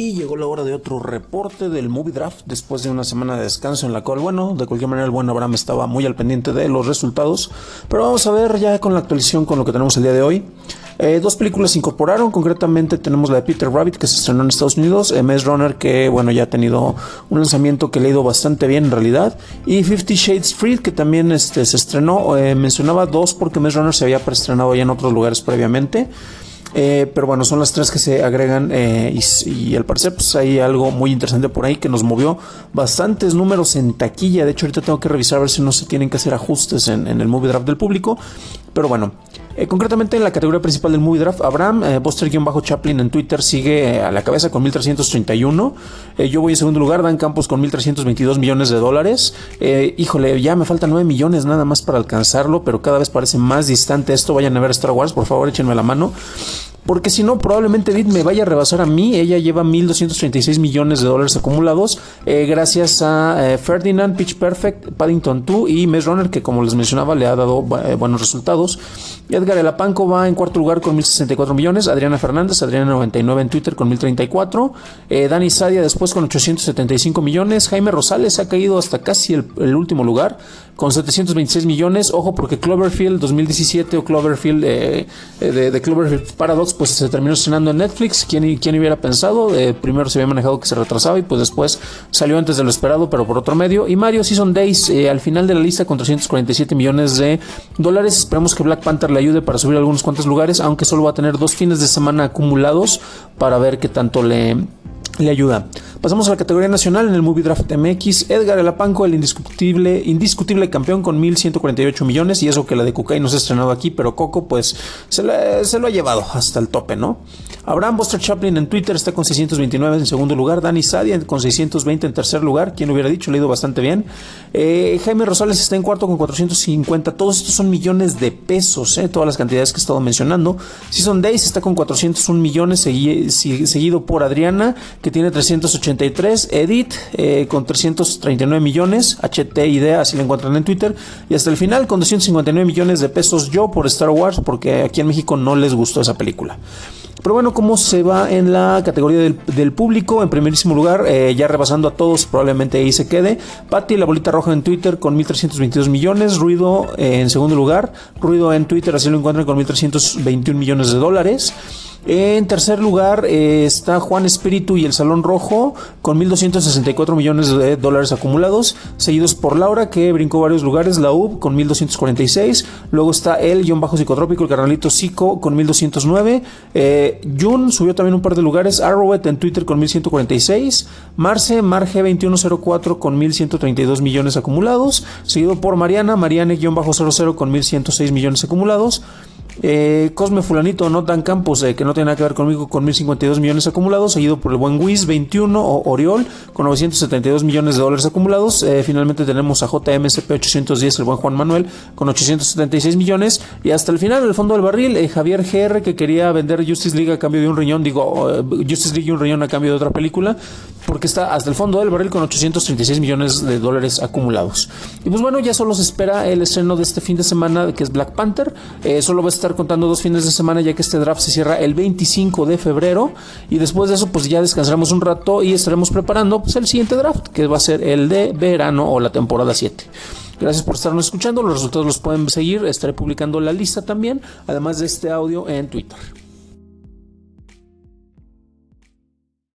Y llegó la hora de otro reporte del Movie Draft después de una semana de descanso en la cual, bueno, de cualquier manera el buen Abraham estaba muy al pendiente de los resultados. Pero vamos a ver ya con la actualización con lo que tenemos el día de hoy. Eh, dos películas se incorporaron, concretamente tenemos la de Peter Rabbit que se estrenó en Estados Unidos, eh, Maze Runner que bueno ya ha tenido un lanzamiento que le ha ido bastante bien en realidad, y Fifty Shades Freed que también este, se estrenó, eh, mencionaba dos porque Maze Runner se había preestrenado ya en otros lugares previamente. Eh, pero bueno, son las tres que se agregan eh, y, al parecer pues hay algo muy interesante por ahí que nos movió bastantes números en taquilla. De hecho, ahorita tengo que revisar a ver si no se tienen que hacer ajustes en, el movie draft del público. Pero bueno, eh, concretamente en la categoría principal del movie draft, Abraham, Buster-Chaplin en Twitter sigue a la cabeza con 1331. yo voy en segundo lugar, Dan Campos con 1322 millones de dólares. híjole, ya me faltan 9 millones nada más para alcanzarlo, pero cada vez parece más distante esto. Vayan a ver Star Wars, por favor, échenme la mano porque si no, probablemente me vaya a rebasar a mí. Ella lleva 1.236 millones de dólares acumulados eh, gracias a eh, Ferdinand, Pitch Perfect, Paddington 2 y Maze Runner, que como les mencionaba le ha dado eh, buenos resultados. Edgar Elapanco va en cuarto lugar con 1.064 millones. Adriana Fernández, Adriana99 en Twitter con 1.034. Dani Sadia después con 875 millones. Jaime Rosales ha caído hasta casi el, último lugar con 726 millones. Ojo porque Cloverfield 2017 o Cloverfield de, de Cloverfield Paradox pues se terminó estrenando en Netflix. ¿Quién, quién hubiera pensado? Eh, primero se había manejado que se retrasaba y pues después salió antes de lo esperado, pero por otro medio. Y Mario Season Days eh, al final de la lista con 347 millones de dólares. Esperamos que Black Panther le ayude para subir algunos cuantos lugares, aunque solo va a tener dos fines de semana acumulados para ver qué tanto le, le ayuda. Pasamos a la categoría nacional en el Movie Draft MX. Edgar Elapanco, el indiscutible, indiscutible campeón con 1.148 millones. Y eso que la de Kukai no se ha estrenado aquí, pero Coco pues se, lo ha llevado hasta el tope, ¿no? Abraham Buster Chaplin en Twitter está con 629 en segundo lugar. Dani Sadia con 620 en tercer lugar. Quien hubiera dicho, le ha ido bastante bien. Eh, Jaime Rosales está en cuarto con 450. Todos estos son millones de pesos, ¿eh? todas las cantidades que he estado mencionando. Season Days está con 401 millones, seguido por Adriana, que tiene 380 83, Edit eh, con 339 millones, HT Idea, así lo encuentran en Twitter, y hasta el final con 259 millones de pesos yo por Star Wars, porque aquí en México no les gustó esa película. Pero bueno, ¿cómo se va en la categoría del, público? En primerísimo lugar, eh, ya rebasando a todos, probablemente ahí se quede. Patty, la bolita roja en Twitter con 1.322 millones. Ruido eh, en segundo lugar. Ruido en Twitter, así lo encuentran con 1.321 millones de dólares. En tercer lugar eh, está Juan Espíritu y el Salón Rojo con 1.264 millones de dólares acumulados, seguidos por Laura que brincó varios lugares, la UB con 1.246, luego está el guion bajo psicotrópico, el carnalito Psico con 1.209, eh, Jun subió también un par de lugares, Arrowet en Twitter con 1.146, Marce, Marge2104 con 1.132 millones acumulados, seguido por Mariana, Mariane-00 bajo con 1.106 millones acumulados, eh, Cosme Fulanito, no Dan Campos, eh, que no tiene nada que ver conmigo, con 1052 millones acumulados, seguido por el buen Wiz 21 o Oriol, con 972 millones de dólares acumulados. Eh, finalmente tenemos a JMSP 810, el buen Juan Manuel, con 876 millones. Y hasta el final, en el fondo del barril, eh, Javier GR, que quería vender Justice League a cambio de un riñón, digo, Justice League y un riñón a cambio de otra película, porque está hasta el fondo del barril con 836 millones de dólares acumulados. Y pues bueno, ya solo se espera el estreno de este fin de semana, que es Black Panther. solo va a estar contando dos fines de semana ya que este draft se cierra el 25 de febrero y después de eso pues ya descansaremos un rato y estaremos preparando pues el siguiente draft que va a ser el de verano o la temporada 7. Gracias por estarnos escuchando, los resultados los pueden seguir, estaré publicando la lista también, además de este audio en Twitter.